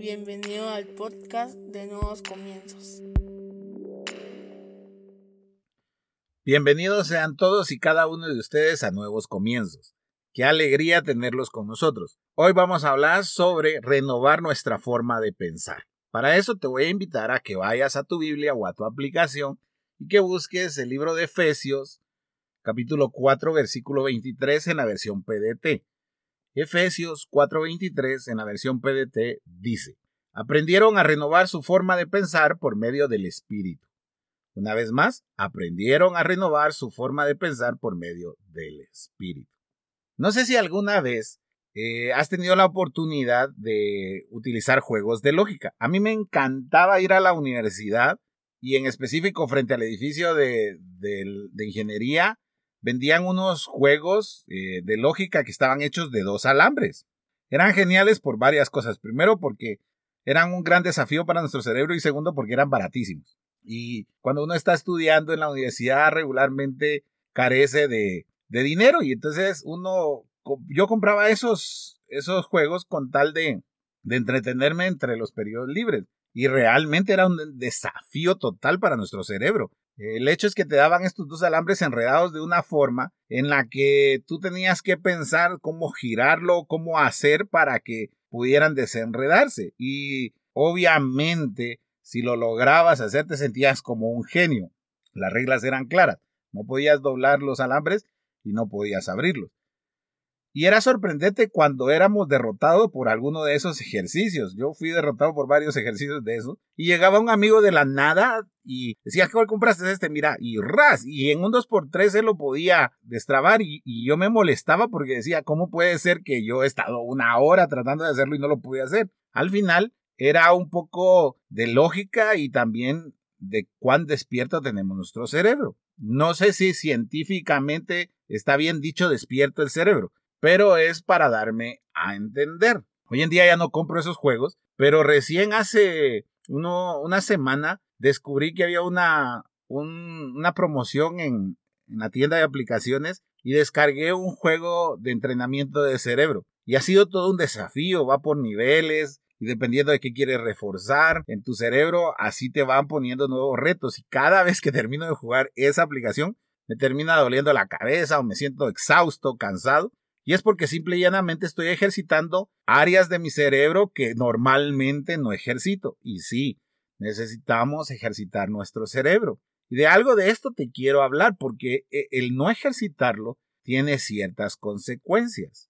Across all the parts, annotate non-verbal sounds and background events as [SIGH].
Bienvenido al podcast de Nuevos Comienzos. Bienvenidos sean todos y cada uno de ustedes a Nuevos Comienzos. Qué alegría tenerlos con nosotros. Hoy vamos a hablar sobre renovar nuestra forma de pensar. Para eso te voy a invitar a que vayas a tu Biblia o a tu aplicación y que busques el libro de Efesios, capítulo 4, versículo 23 en la versión PDT. Efesios 4:23 en la versión PDT dice, aprendieron a renovar su forma de pensar por medio del Espíritu. Una vez más, aprendieron a renovar su forma de pensar por medio del Espíritu. No sé si alguna vez eh, has tenido la oportunidad de utilizar juegos de lógica. A mí me encantaba ir a la universidad y en específico frente al edificio de, de ingeniería vendían unos juegos eh, de lógica que estaban hechos de dos alambres. Eran geniales por varias cosas. Primero porque eran un gran desafío para nuestro cerebro y segundo porque eran baratísimos. Y cuando uno está estudiando en la universidad regularmente carece de, dinero y entonces uno, yo compraba esos, esos juegos con tal de, de entretenerme entre los periodos libres. Y realmente era un desafío total para nuestro cerebro. El hecho es que te daban estos dos alambres enredados de una forma en la que tú tenías que pensar cómo girarlo, cómo hacer para que pudieran desenredarse. Y obviamente, si lo lograbas hacer, te sentías como un genio. Las reglas eran claras. No podías doblar los alambres y no podías abrirlos. Y era sorprendente cuando éramos derrotados por alguno de esos ejercicios. Yo fui derrotado por varios ejercicios de eso. Y llegaba un amigo de la nada y decía, ¿cuál compraste este? Mira, y ras. Y en un 2x3 él lo podía destrabar y, y, yo me molestaba porque decía, ¿cómo puede ser que yo he estado una hora tratando de hacerlo y no lo pude hacer? Al final era un poco de lógica y también de cuán despierto tenemos nuestro cerebro. No sé si científicamente está bien dicho despierto el cerebro, pero es para darme a entender. Hoy en día ya no compro esos juegos, pero recién hace uno, una semana descubrí que había una, una promoción en, en la tienda de aplicaciones y descargué un juego de entrenamiento de cerebro. Y ha sido todo un desafío, va por niveles, y dependiendo de qué quieres reforzar en tu cerebro, así te van poniendo nuevos retos. Y cada vez que termino de jugar esa aplicación, me termina doliendo la cabeza o me siento exhausto, cansado. Y es porque simple y llanamente estoy ejercitando áreas de mi cerebro que normalmente no ejercito. Y sí, necesitamos ejercitar nuestro cerebro. Y de algo de esto te quiero hablar porque eh, el no ejercitarlo tiene ciertas consecuencias.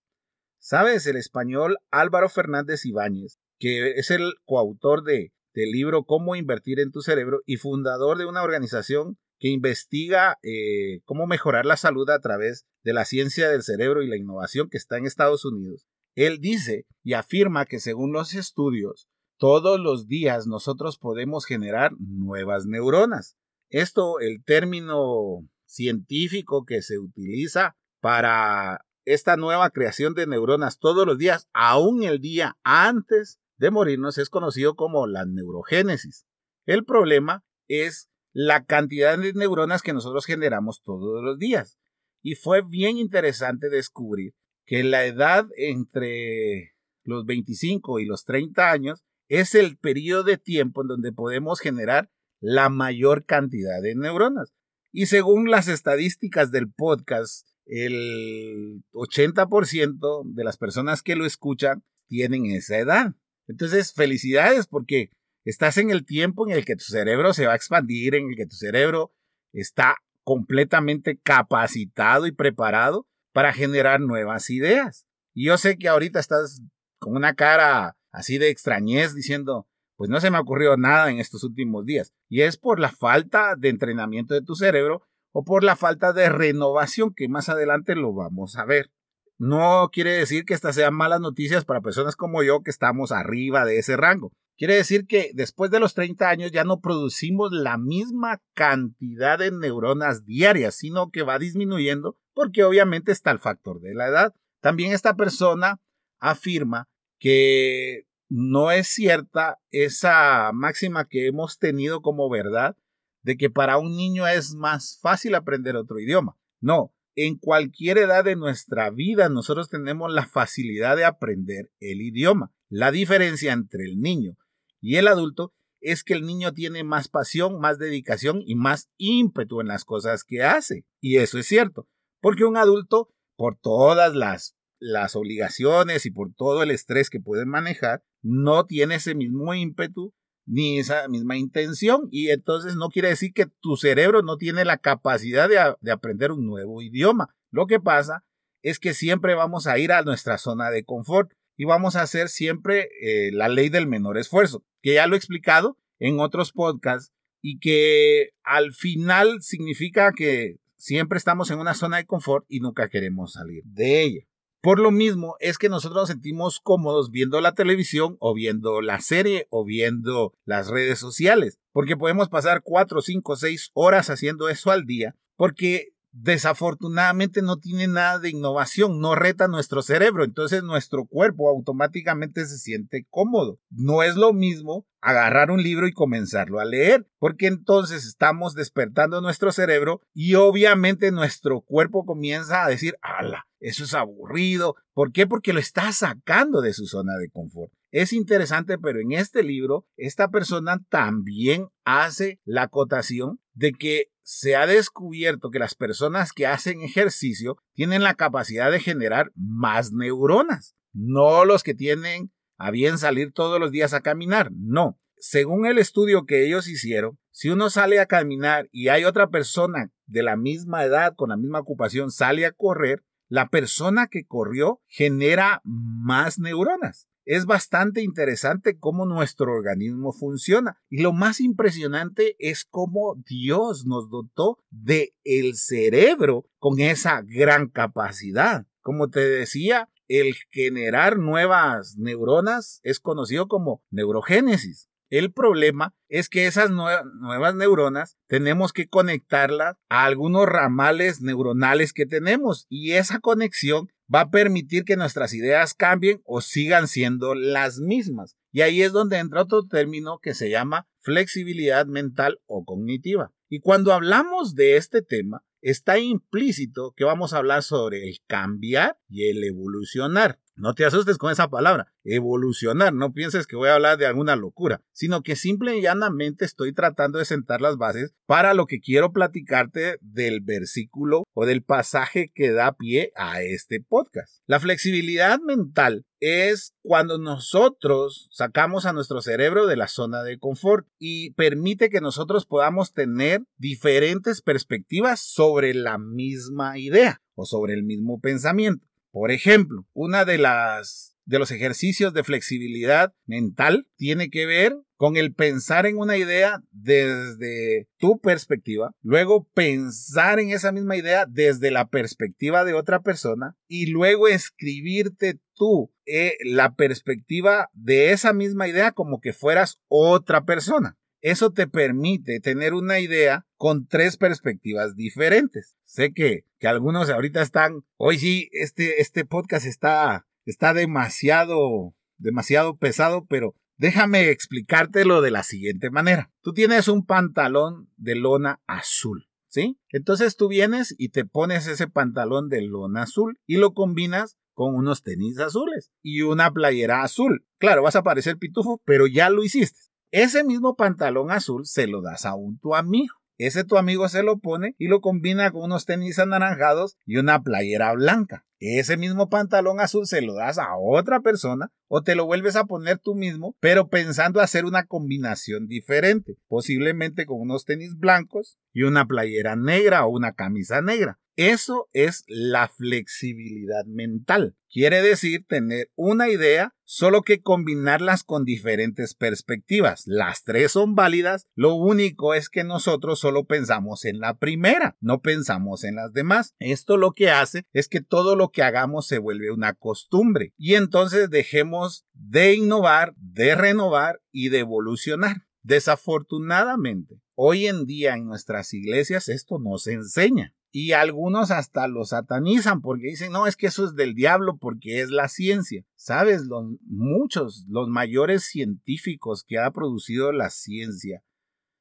¿Sabes? El español Álvaro Fernández Ibáñez, que es el coautor de, del libro Cómo invertir en tu cerebro y fundador de una organización que investiga eh, cómo mejorar la salud a través de la ciencia del cerebro y la innovación que está en Estados Unidos. Él dice y afirma que según los estudios, todos los días nosotros podemos generar nuevas neuronas. Esto, el término científico que se utiliza para esta nueva creación de neuronas todos los días, aún el día antes de morirnos, es conocido como la neurogénesis. El problema es la cantidad de neuronas que nosotros generamos todos los días. Y fue bien interesante descubrir que la edad entre los 25 y los 30 años es el periodo de tiempo en donde podemos generar la mayor cantidad de neuronas. Y según las estadísticas del podcast, el 80% de las personas que lo escuchan tienen esa edad. Entonces, felicidades porque Estás en el tiempo en el que tu cerebro se va a expandir, en el que tu cerebro está completamente capacitado y preparado para generar nuevas ideas. Y yo sé que ahorita estás con una cara así de extrañez diciendo, pues no se me ha ocurrido nada en estos últimos días. Y es por la falta de entrenamiento de tu cerebro o por la falta de renovación que más adelante lo vamos a ver. No quiere decir que estas sean malas noticias para personas como yo que estamos arriba de ese rango. Quiere decir que después de los 30 años ya no producimos la misma cantidad de neuronas diarias, sino que va disminuyendo porque obviamente está el factor de la edad. También esta persona afirma que no es cierta esa máxima que hemos tenido como verdad de que para un niño es más fácil aprender otro idioma. No, en cualquier edad de nuestra vida nosotros tenemos la facilidad de aprender el idioma. La diferencia entre el niño y el adulto es que el niño tiene más pasión, más dedicación y más ímpetu en las cosas que hace. Y eso es cierto, porque un adulto, por todas las, las obligaciones y por todo el estrés que puede manejar, no tiene ese mismo ímpetu ni esa misma intención y entonces no quiere decir que tu cerebro no tiene la capacidad de, aprender un nuevo idioma. Lo que pasa es que siempre vamos a ir a nuestra zona de confort y vamos a hacer siempre eh, la ley del menor esfuerzo, que ya lo he explicado en otros podcasts y que al final significa que siempre estamos en una zona de confort y nunca queremos salir de ella. Por lo mismo es que nosotros nos sentimos cómodos viendo la televisión o viendo la serie o viendo las redes sociales, porque podemos pasar cuatro, cinco, seis horas haciendo eso al día, porque desafortunadamente no tiene nada de innovación, no reta nuestro cerebro, entonces nuestro cuerpo automáticamente se siente cómodo. No es lo mismo agarrar un libro y comenzarlo a leer, porque entonces estamos despertando nuestro cerebro y obviamente nuestro cuerpo comienza a decir, ala, eso es aburrido. ¿Por qué? Porque lo está sacando de su zona de confort. Es interesante, pero en este libro, esta persona también hace la acotación de que se ha descubierto que las personas que hacen ejercicio tienen la capacidad de generar más neuronas, no los que tienen a bien salir todos los días a caminar, no. Según el estudio que ellos hicieron, si uno sale a caminar y hay otra persona de la misma edad, con la misma ocupación, sale a correr, la persona que corrió genera más neuronas es bastante interesante cómo nuestro organismo funciona. Y lo más impresionante es cómo Dios nos dotó de el cerebro con esa gran capacidad. Como te decía, el generar nuevas neuronas es conocido como neurogénesis. El problema es que esas nuevas neuronas tenemos que conectarlas a algunos ramales neuronales que tenemos y esa conexión va a permitir que nuestras ideas cambien o sigan siendo las mismas. Y ahí es donde entra otro término que se llama flexibilidad mental o cognitiva. Y cuando hablamos de este tema, está implícito que vamos a hablar sobre el cambiar y el evolucionar. No te asustes con esa palabra, evolucionar. No pienses que voy a hablar de alguna locura, sino que simple y llanamente estoy tratando de sentar las bases para lo que quiero platicarte del versículo o del pasaje que da pie a este podcast. La flexibilidad mental es cuando nosotros sacamos a nuestro cerebro de la zona de confort y permite que nosotros podamos tener diferentes perspectivas sobre la misma idea o sobre el mismo pensamiento. Por ejemplo, una de las de los ejercicios de flexibilidad mental tiene que ver con el pensar en una idea desde tu perspectiva, luego pensar en esa misma idea desde la perspectiva de otra persona y luego escribirte tú eh, la perspectiva de esa misma idea como que fueras otra persona. Eso te permite tener una idea con tres perspectivas diferentes. Sé que, que algunos ahorita están, hoy sí, este, este podcast está, está demasiado, demasiado pesado, pero déjame explicártelo de la siguiente manera. Tú tienes un pantalón de lona azul. ¿Sí? Entonces tú vienes y te pones ese pantalón de lona azul y lo combinas con unos tenis azules y una playera azul. Claro, vas a parecer pitufo, pero ya lo hiciste. Ese mismo pantalón azul se lo das a un tu amigo. Ese tu amigo se lo pone y lo combina con unos tenis anaranjados y una playera blanca. Ese mismo pantalón azul se lo das a otra persona o te lo vuelves a poner tú mismo, pero pensando hacer una combinación diferente, posiblemente con unos tenis blancos y una playera negra o una camisa negra. Eso es la flexibilidad mental. Quiere decir tener una idea, solo que combinarlas con diferentes perspectivas. Las tres son válidas, lo único es que nosotros solo pensamos en la primera, no pensamos en las demás. Esto lo que hace es que todo lo que hagamos se vuelve una costumbre y entonces dejemos de innovar, de renovar y de evolucionar. Desafortunadamente, hoy en día en nuestras iglesias esto no se enseña y algunos hasta lo satanizan porque dicen, no, es que eso es del diablo porque es la ciencia. Sabes, los, muchos, los mayores científicos que ha producido la ciencia,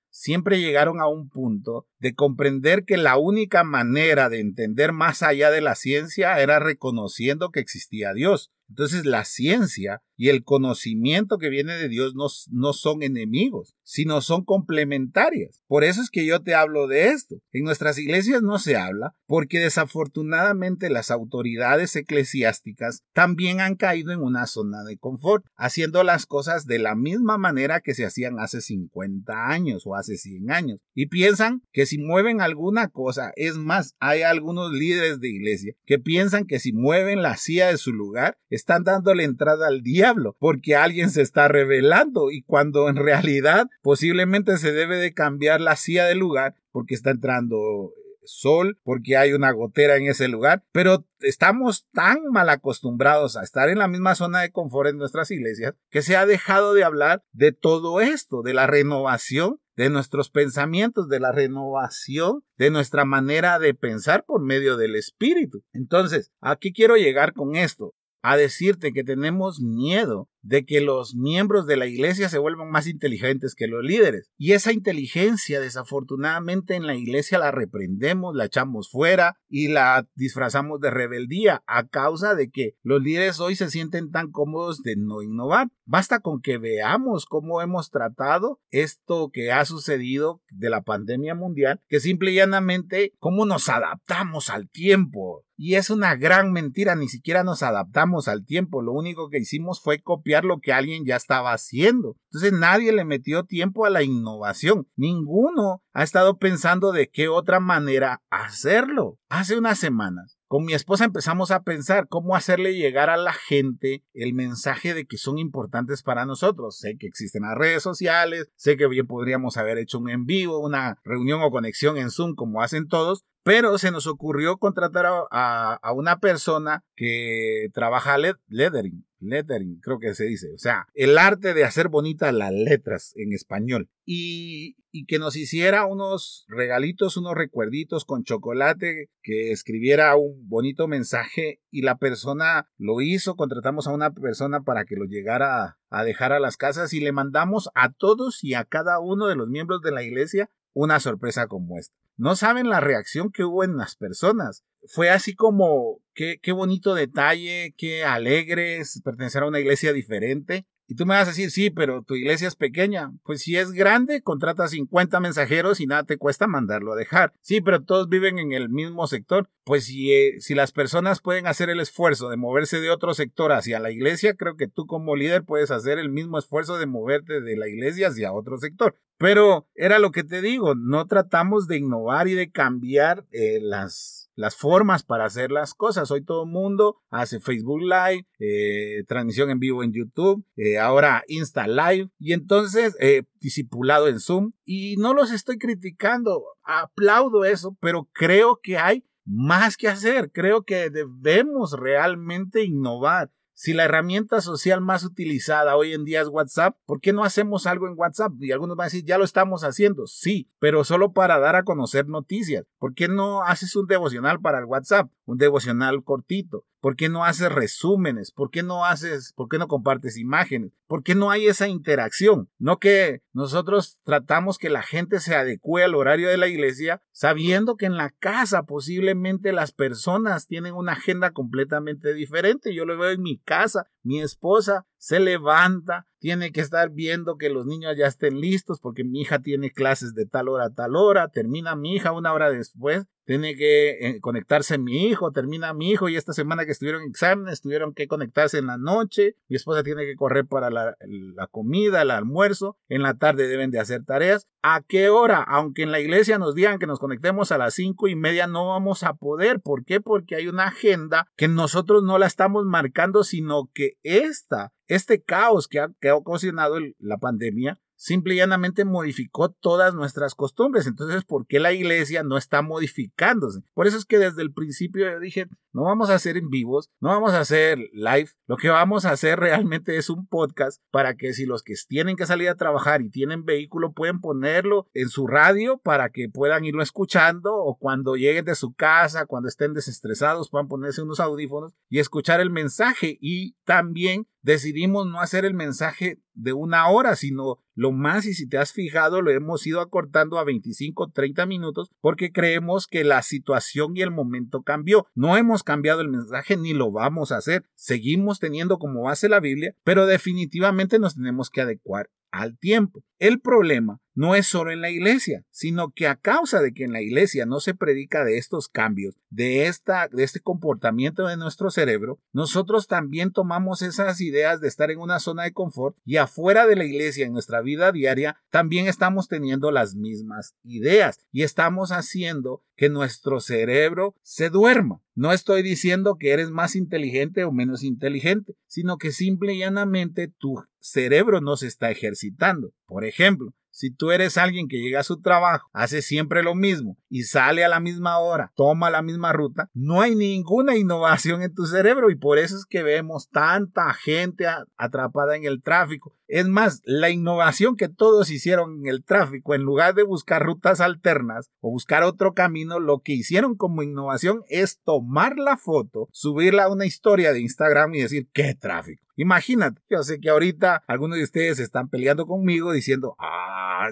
siempre llegaron a un punto de comprender que la única manera de entender más allá de la ciencia era reconociendo que existía Dios. Entonces la ciencia y el conocimiento que viene de Dios no, no son enemigos, sino son complementarias. Por eso es que yo te hablo de esto. En nuestras iglesias no se habla porque desafortunadamente las autoridades eclesiásticas también han caído en una zona de confort, haciendo las cosas de la misma manera que se hacían hace 50 años o hace 100 años. Y piensan que si mueven alguna cosa, es más, hay algunos líderes de iglesia que piensan que si mueven la silla de su lugar, están dándole entrada al diablo porque alguien se está revelando y cuando en realidad posiblemente se debe de cambiar la silla de lugar porque está entrando sol, porque hay una gotera en ese lugar, pero estamos tan mal acostumbrados a estar en la misma zona de confort en nuestras iglesias que se ha dejado de hablar de todo esto, de la renovación de nuestros pensamientos, de la renovación de nuestra manera de pensar por medio del Espíritu. Entonces, aquí quiero llegar con esto, a decirte que tenemos miedo de que los miembros de la iglesia se vuelvan más inteligentes que los líderes. Y esa inteligencia, desafortunadamente, en la iglesia la reprendemos, la echamos fuera y la disfrazamos de rebeldía a causa de que los líderes hoy se sienten tan cómodos de no innovar. Basta con que veamos cómo hemos tratado esto que ha sucedido de la pandemia mundial, que simple y llanamente cómo nos adaptamos al tiempo. Y es una gran mentira, ni siquiera nos adaptamos al tiempo, lo único que hicimos fue copiar lo que alguien ya estaba haciendo. Entonces nadie le metió tiempo a la innovación. Ninguno ha estado pensando de qué otra manera hacerlo. Hace unas semanas con mi esposa empezamos a pensar cómo hacerle llegar a la gente el mensaje de que son importantes para nosotros. Sé que existen las redes sociales, sé que bien podríamos haber hecho un en vivo, una reunión o conexión en Zoom como hacen todos, pero se nos ocurrió contratar a, una persona que trabaja lettering lettering, creo que se dice, o sea, el arte de hacer bonitas las letras en español. Y, y, que nos hiciera unos regalitos, unos recuerditos con chocolate, que escribiera un bonito mensaje y la persona lo hizo, contratamos a una persona para que lo llegara a dejar a las casas y le mandamos a todos y a cada uno de los miembros de la iglesia una sorpresa como esta. No saben la reacción que hubo en las personas. Fue así como, qué, qué bonito detalle, qué alegre pertenecer a una iglesia diferente. Y tú me vas a decir, sí, pero tu iglesia es pequeña. Pues si es grande, contrata 50 mensajeros y nada te cuesta mandarlo a dejar. Sí, pero todos viven en el mismo sector. Pues si, eh, si las personas pueden hacer el esfuerzo de moverse de otro sector hacia la iglesia, creo que tú como líder puedes hacer el mismo esfuerzo de moverte de la iglesia hacia otro sector. Pero era lo que te digo, no tratamos de innovar y de cambiar eh, las las formas para hacer las cosas. Hoy todo el mundo hace Facebook Live, eh, transmisión en vivo en YouTube, eh, ahora Insta Live y entonces eh, discipulado en Zoom. Y no los estoy criticando, aplaudo eso, pero creo que hay más que hacer. Creo que debemos realmente innovar. Si la herramienta social más utilizada hoy en día es WhatsApp, ¿por qué no hacemos algo en WhatsApp? Y algunos van a decir, ya lo estamos haciendo. Sí, pero solo para dar a conocer noticias. ¿Por qué no haces un devocional para el WhatsApp? Un devocional cortito. ¿Por qué no haces resúmenes? ¿Por qué no haces, por qué no compartes imágenes? ¿Por qué no hay esa interacción? No que nosotros tratamos que la gente se adecue al horario de la iglesia, sabiendo que en la casa posiblemente las personas tienen una agenda completamente diferente. Yo lo veo en mi casa, mi esposa se levanta, tiene que estar viendo que los niños ya estén listos porque mi hija tiene clases de tal hora a tal hora, termina mi hija una hora después, tiene que eh, conectarse mi hijo, termina mi hijo y esta semana que estuvieron en exámenes tuvieron que conectarse en la noche, mi esposa tiene que correr para la, la comida, el almuerzo, en la tarde deben de hacer tareas. ¿A qué hora? Aunque en la iglesia nos digan que nos conectemos a las cinco y media, no vamos a poder. ¿Por qué? Porque hay una agenda que nosotros no la estamos marcando, sino que esta este caos que ha, ocasionado la pandemia simple y llanamente modificó todas nuestras costumbres. Entonces, ¿por qué la iglesia no está modificándose? Por eso es que desde el principio yo dije, no vamos a hacer en vivos, no vamos a hacer live, lo que vamos a hacer realmente es un podcast para que si los que tienen que salir a trabajar y tienen vehículo pueden ponerlo en su radio para que puedan irlo escuchando o cuando lleguen de su casa, cuando estén desestresados, puedan ponerse unos audífonos y escuchar el mensaje y también decidimos no hacer el mensaje de una hora, sino lo más, y si te has fijado, lo hemos ido acortando a 25, 30 minutos porque creemos que la situación y el momento cambió. No hemos cambiado el mensaje ni lo vamos a hacer. Seguimos teniendo como base la Biblia, pero definitivamente nos tenemos que adecuar al tiempo. El problema no es solo en la iglesia, sino que a causa de que en la iglesia no se predica de estos cambios, de, esta, de este comportamiento de nuestro cerebro, nosotros también tomamos esas ideas de estar en una zona de confort y afuera de la iglesia, en nuestra vida diaria, también estamos teniendo las mismas ideas y estamos haciendo que nuestro cerebro se duerma. No estoy diciendo que eres más inteligente o menos inteligente, sino que simple y llanamente tu cerebro no se está ejercitando. Por ejemplo, si tú eres alguien que llega a su trabajo, hace siempre lo mismo y sale a la misma hora, toma la misma ruta, no hay ninguna innovación en tu cerebro y por eso es que vemos tanta gente atrapada en el tráfico. Es más, la innovación que todos hicieron en el tráfico, en lugar de buscar rutas alternas o buscar otro camino, lo que hicieron como innovación es tomar la foto, subirla a una historia de Instagram y decir, ¿qué tráfico? Imagínate, yo sé que ahorita algunos de ustedes están peleando conmigo diciendo, ah,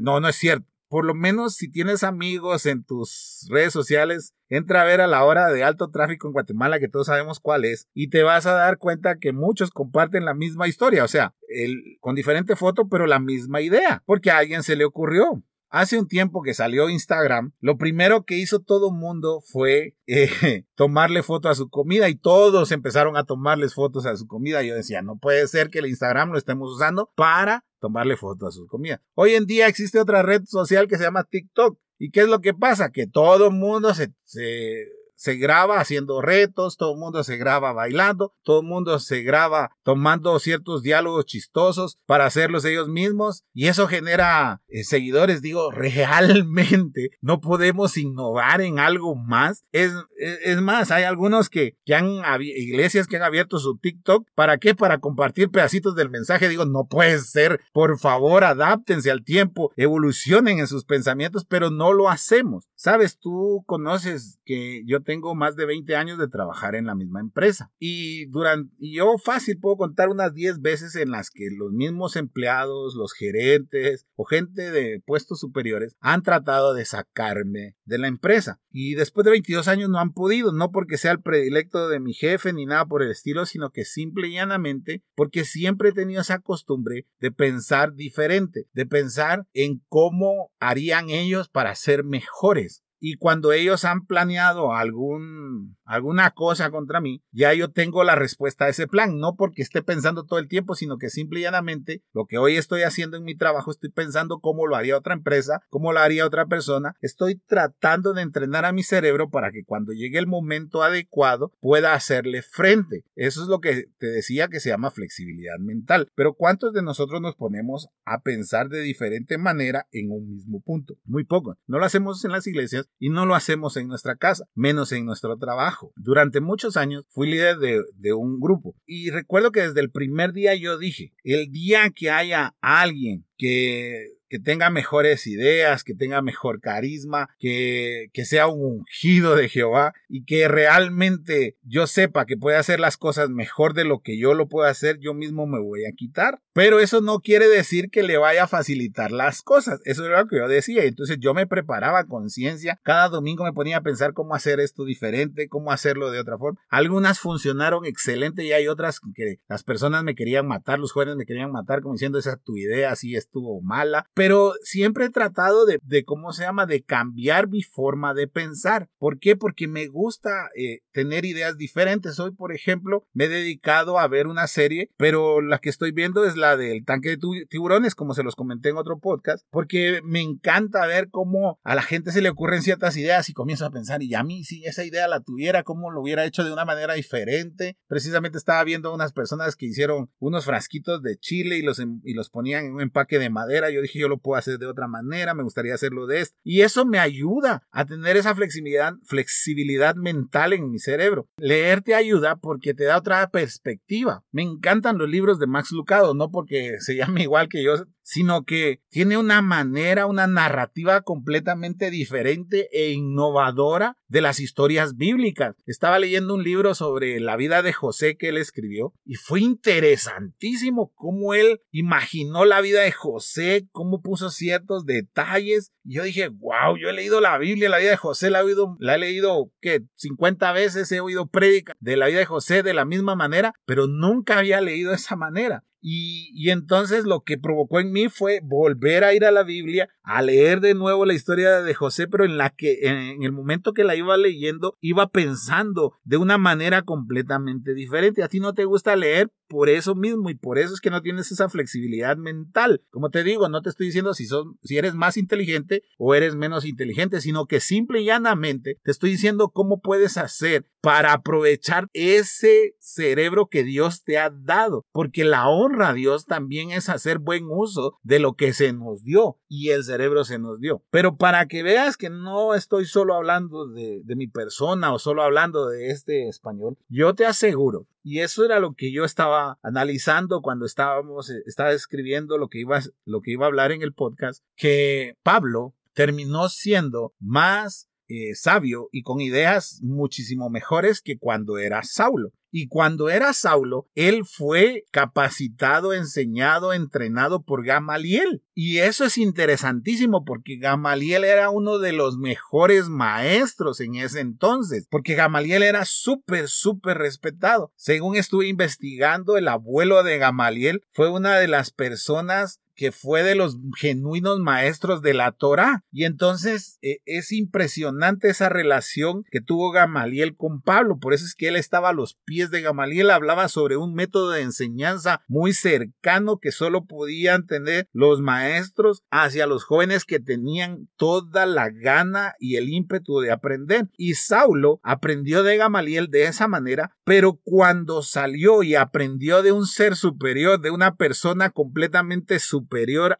no, no es cierto. Por lo menos si tienes amigos en tus redes sociales, entra a ver a la hora de alto tráfico en Guatemala, que todos sabemos cuál es, y te vas a dar cuenta que muchos comparten la misma historia, o sea, con diferente foto, pero la misma idea, porque a alguien se le ocurrió. Hace un tiempo que salió Instagram, lo primero que hizo todo el mundo fue eh, [LAUGHS] tomarle foto a su comida y todos empezaron a tomarles fotos a su comida. Yo decía, no puede ser que el Instagram lo estemos usando para tomarle foto a su comida. Hoy en día existe otra red social que se llama TikTok. ¿Y qué es lo que pasa? Que todo el mundo se, se se graba haciendo retos, todo el mundo se graba bailando, todo el mundo se graba tomando ciertos diálogos chistosos para hacerlos ellos mismos y eso genera eh, seguidores. Digo, [LAUGHS] realmente no podemos innovar en algo más. Es, es, más, hay algunos que, que han, iglesias que han abierto su TikTok. ¿Para qué? Para compartir pedacitos del mensaje. Digo, no puede ser. Por favor, adáptense al tiempo, evolucionen en sus pensamientos, pero no lo hacemos. Sabes, tú conoces que yo tengo más de 20 años de trabajar en la misma empresa. Y durante yo fácil puedo contar unas 10 veces en las que los mismos empleados, los gerentes o gente de puestos superiores han tratado de sacarme de la empresa. Y después de 22 años no han podido, no porque sea el predilecto de mi jefe ni nada por el estilo, sino que simple y llanamente porque siempre he tenido esa costumbre de pensar diferente, de pensar en cómo harían ellos para ser mejores y cuando ellos han planeado algún, alguna cosa contra mí, ya yo tengo la respuesta a ese plan, no porque esté pensando todo el tiempo, sino que simple y llanamente lo que hoy estoy haciendo en mi trabajo, estoy pensando cómo lo haría otra empresa, cómo lo haría otra persona, estoy tratando de entrenar a mi cerebro para que cuando llegue el momento adecuado pueda hacerle frente. Eso es lo que te decía que se llama flexibilidad mental. Pero ¿cuántos de nosotros nos ponemos a pensar de diferente manera en un mismo punto? Muy poco. No lo hacemos en las iglesias y no lo hacemos en nuestra casa, menos en nuestro trabajo. Durante muchos años fui líder de, de un grupo. Y recuerdo que desde el primer día yo dije, el día que haya alguien que que tenga mejores ideas, que tenga mejor carisma, que, que sea un ungido de Jehová y que realmente yo sepa que puede hacer las cosas mejor de lo que yo lo puedo hacer, yo mismo me voy a quitar. Pero eso no quiere decir que le vaya a facilitar las cosas. Eso era lo que yo decía. Entonces yo me preparaba conciencia. Cada domingo me ponía a pensar cómo hacer esto diferente, cómo hacerlo de otra forma. Algunas funcionaron excelente y hay otras que las personas me querían matar, los jóvenes me querían matar como diciendo esa tu idea así estuvo mala siempre he tratado de, de, ¿cómo se llama?, de cambiar mi forma de pensar. ¿Por qué? Porque me gusta eh, tener ideas diferentes. Hoy, por ejemplo, me he dedicado a ver una serie, pero la que estoy viendo es la del tanque de tiburones, como se los comenté en otro podcast, porque me encanta ver cómo a la gente se le ocurren ciertas ideas y comienzo a pensar, y a mí si esa idea la tuviera, ¿cómo lo hubiera hecho de una manera diferente? Precisamente estaba viendo unas personas que hicieron unos frasquitos de chile y los, y los ponían en un empaque de madera. Yo dije, yo lo puedo hacer de otra manera, me gustaría hacerlo de esto. Y eso me ayuda a tener esa flexibilidad, flexibilidad mental en mi cerebro. Leer te ayuda porque te da otra perspectiva. Me encantan los libros de Max Lucado, no porque se llame [LAUGHS] igual que yo, sino que tiene una manera, una narrativa completamente diferente e innovadora de las historias bíblicas. Estaba leyendo un libro sobre la vida de José que él escribió y fue interesantísimo cómo él imaginó la vida de José, cómo puso ciertos detalles. Y yo dije, wow, yo he leído la Biblia, la vida de José la he, oído, la he leído, ¿qué? 50 veces he oído prédica de la vida de José de la misma manera, pero nunca había leído esa manera. Y, entonces lo que provocó en mí fue volver a ir a la Biblia, a leer de nuevo la historia de José, pero en la que en el momento que la iba leyendo, iba pensando de una manera completamente diferente. A ti no te gusta leer por eso mismo y por eso es que no tienes esa flexibilidad mental. Como te digo, no te estoy diciendo si, son, si eres más inteligente o eres menos inteligente, sino que simple y llanamente te estoy diciendo cómo puedes hacer para aprovechar ese cerebro que Dios te ha dado, porque la honra a Dios también es hacer buen uso de lo que se nos dio y el cerebro se nos dio. Pero para que veas que no estoy solo hablando de, de mi persona o solo hablando de este español, yo te aseguro y eso era lo que yo estaba analizando cuando estábamos, eh, estaba escribiendo lo que iba, lo que iba a hablar en el podcast, que Pablo terminó siendo más eh, sabio y con ideas muchísimo mejores que cuando era Saulo. Y cuando era Saulo, él fue capacitado, enseñado, entrenado por Gamaliel. Y eso es interesantísimo porque Gamaliel era uno de los mejores maestros en ese entonces, porque Gamaliel era súper, súper respetado. Según estuve investigando, el abuelo de Gamaliel fue una de las personas que fue de los genuinos maestros de la Torah. Y entonces e, es impresionante esa relación que tuvo Gamaliel con Pablo. Por eso es que él estaba a los pies de Gamaliel hablaba sobre un método de enseñanza muy cercano que solo podían tener los maestros hacia los jóvenes que tenían toda la gana y el ímpetu de aprender. Y Saulo aprendió de Gamaliel de esa manera, pero cuando salió y aprendió de un ser superior, de una persona completamente superior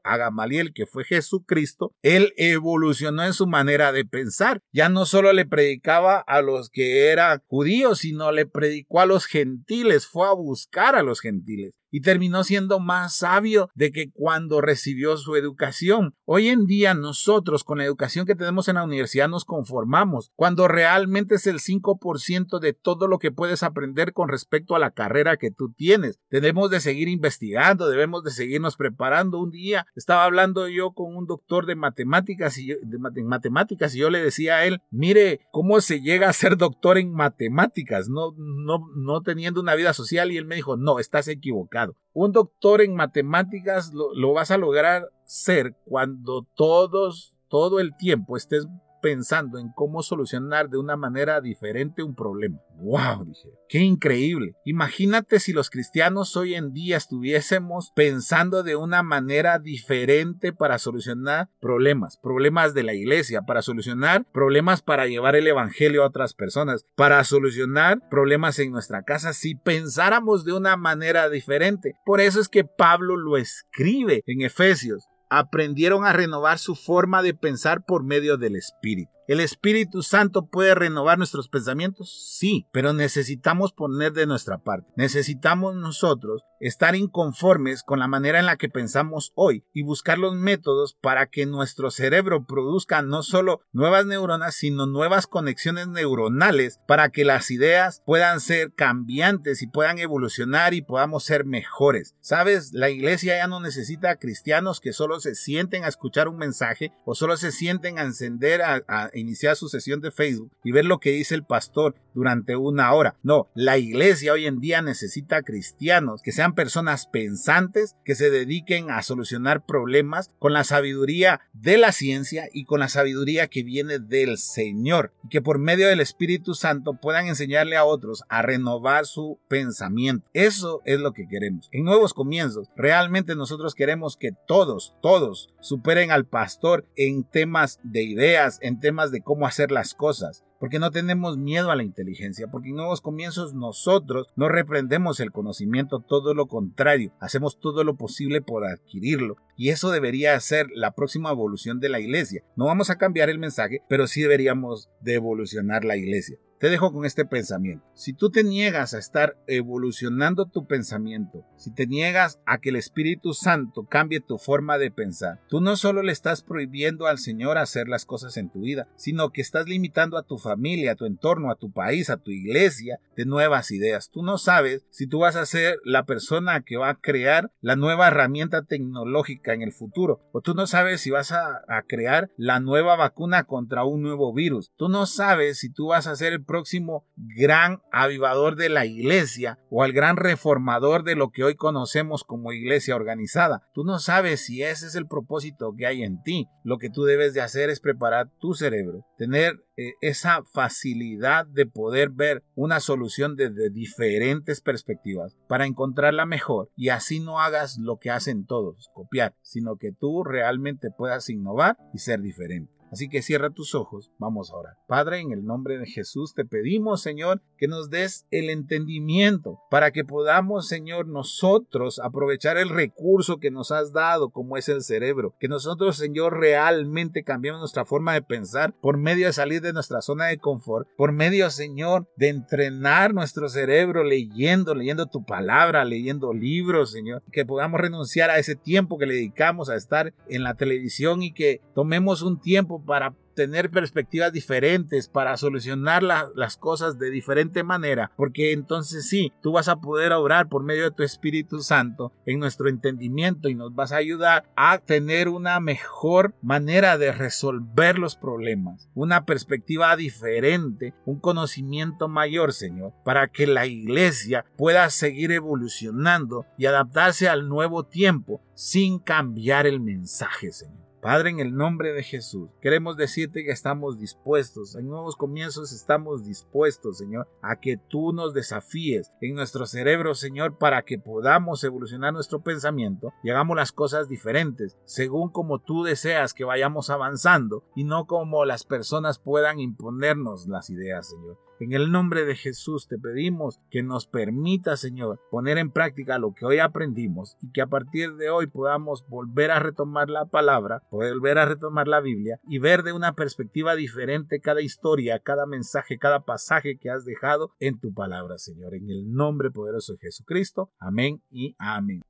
a Gamaliel, que fue Jesucristo, él evolucionó en su manera de pensar. Ya no solo le predicaba a los que eran judíos, sino le predicó a los gentiles, fue a buscar a los gentiles y terminó siendo más sabio de que cuando recibió su educación. Hoy en día nosotros con la educación que tenemos en la universidad nos conformamos, cuando realmente es el 5% de todo lo que puedes aprender con respecto a la carrera que tú tienes. Debemos de seguir investigando, debemos de seguirnos preparando. Un día estaba hablando yo con un doctor de matemáticas y de matemáticas y yo le decía a él, mire cómo se llega a ser doctor en matemáticas, no, no, no teniendo una vida social y él me dijo, no, estás equivocado un doctor en matemáticas lo, lo vas a lograr ser cuando todos, todo el tiempo estés pensando en cómo solucionar de una manera diferente un problema. ¡Wow! Dije, qué increíble. Imagínate si los cristianos hoy en día estuviésemos pensando de una manera diferente para solucionar problemas, problemas de la iglesia, para solucionar problemas para llevar el evangelio a otras personas, para solucionar problemas en nuestra casa, si pensáramos de una manera diferente. Por eso es que Pablo lo escribe en Efesios aprendieron a renovar su forma de pensar por medio del Espíritu. ¿El Espíritu Santo puede renovar nuestros pensamientos? Sí, pero necesitamos poner de nuestra parte. Necesitamos nosotros estar inconformes con la manera en la que pensamos hoy y buscar los métodos para que nuestro cerebro produzca no solo nuevas neuronas, sino nuevas conexiones neuronales para que las ideas puedan ser cambiantes y puedan evolucionar y podamos ser mejores. Sabes, la iglesia ya no necesita cristianos que solo se sienten a escuchar un mensaje o solo se sienten a encender a, a iniciar su sesión de Facebook y ver lo que dice el pastor durante una hora. No, la iglesia hoy en día necesita cristianos que sean personas pensantes, que se dediquen a solucionar problemas con la sabiduría de la ciencia y con la sabiduría que viene del Señor. Y que por medio del Espíritu Santo puedan enseñarle a otros a renovar su pensamiento. Eso es lo que queremos. En nuevos comienzos, realmente nosotros queremos que todos, todos superen al pastor en temas de ideas, en temas de cómo hacer las cosas porque no tenemos miedo a la inteligencia, porque en nuevos comienzos nosotros no reprendemos el conocimiento, todo lo contrario, hacemos todo lo posible por adquirirlo. Y eso debería ser la próxima evolución de la iglesia. No vamos a cambiar el mensaje, pero sí deberíamos de evolucionar la iglesia. Te dejo con este pensamiento. Si tú te niegas a estar evolucionando tu pensamiento, si te niegas a que el Espíritu Santo cambie tu forma de pensar, tú no solo le estás prohibiendo al Señor hacer las cosas en tu vida, sino que estás limitando a tu familia, a tu entorno, a tu país, a tu iglesia de nuevas ideas. Tú no sabes si tú vas a ser la persona que va a crear la nueva herramienta tecnológica en el futuro, o tú no sabes si vas a, crear la nueva vacuna contra un nuevo virus. Tú no sabes si tú vas a ser el próximo gran avivador de la iglesia o al gran reformador de lo que hoy conocemos como iglesia organizada. Tú no sabes si ese es el propósito que hay en ti. Lo que tú debes de hacer es preparar tu cerebro, tener eh, esa facilidad de poder ver una solución desde diferentes perspectivas para encontrarla mejor y así no hagas lo que hacen todos, copiar, sino que tú realmente puedas innovar y ser diferente. Así que cierra tus ojos, vamos a orar. Padre, en el nombre de Jesús te pedimos, Señor, que nos des el entendimiento para que podamos, Señor, nosotros aprovechar el recurso que nos has dado, como es el cerebro. Que nosotros, Señor, realmente cambiemos nuestra forma de pensar por medio de salir de nuestra zona de confort, por medio, Señor, de entrenar nuestro cerebro leyendo, leyendo tu palabra, leyendo libros, Señor. Que podamos renunciar a ese tiempo que le dedicamos a estar en la televisión y que tomemos un tiempo para tener perspectivas diferentes, para solucionar las cosas de diferente manera, porque entonces sí, tú vas a poder obrar por medio de tu Espíritu Santo en nuestro entendimiento y nos vas a ayudar a tener una mejor manera de resolver los problemas, una perspectiva diferente, un conocimiento mayor, Señor, para que la iglesia pueda seguir evolucionando y adaptarse al nuevo tiempo sin cambiar el mensaje, Señor. Padre, en el nombre de Jesús, queremos decirte que estamos dispuestos, en nuevos comienzos estamos dispuestos, Señor, a que tú nos desafíes en nuestro cerebro, Señor, para que podamos evolucionar nuestro pensamiento y hagamos las cosas diferentes, según como tú deseas que vayamos avanzando y no como las personas puedan imponernos las ideas, Señor. En el nombre de Jesús te pedimos que nos permita, Señor, poner en práctica lo que hoy aprendimos y que a partir de hoy podamos volver a retomar la palabra, volver a retomar la Biblia y ver de una perspectiva diferente cada historia, cada mensaje, cada pasaje que has dejado en tu palabra, Señor. En el nombre poderoso de Jesucristo. Amén y amén.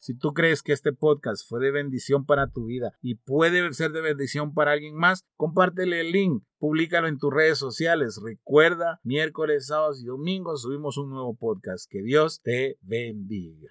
Si tú crees que este podcast fue de bendición para tu vida y puede ser de bendición para alguien más, compártele el link, públicalo en tus redes sociales. Recuerda, miércoles, sábados y domingos subimos un nuevo podcast. Que Dios te bendiga.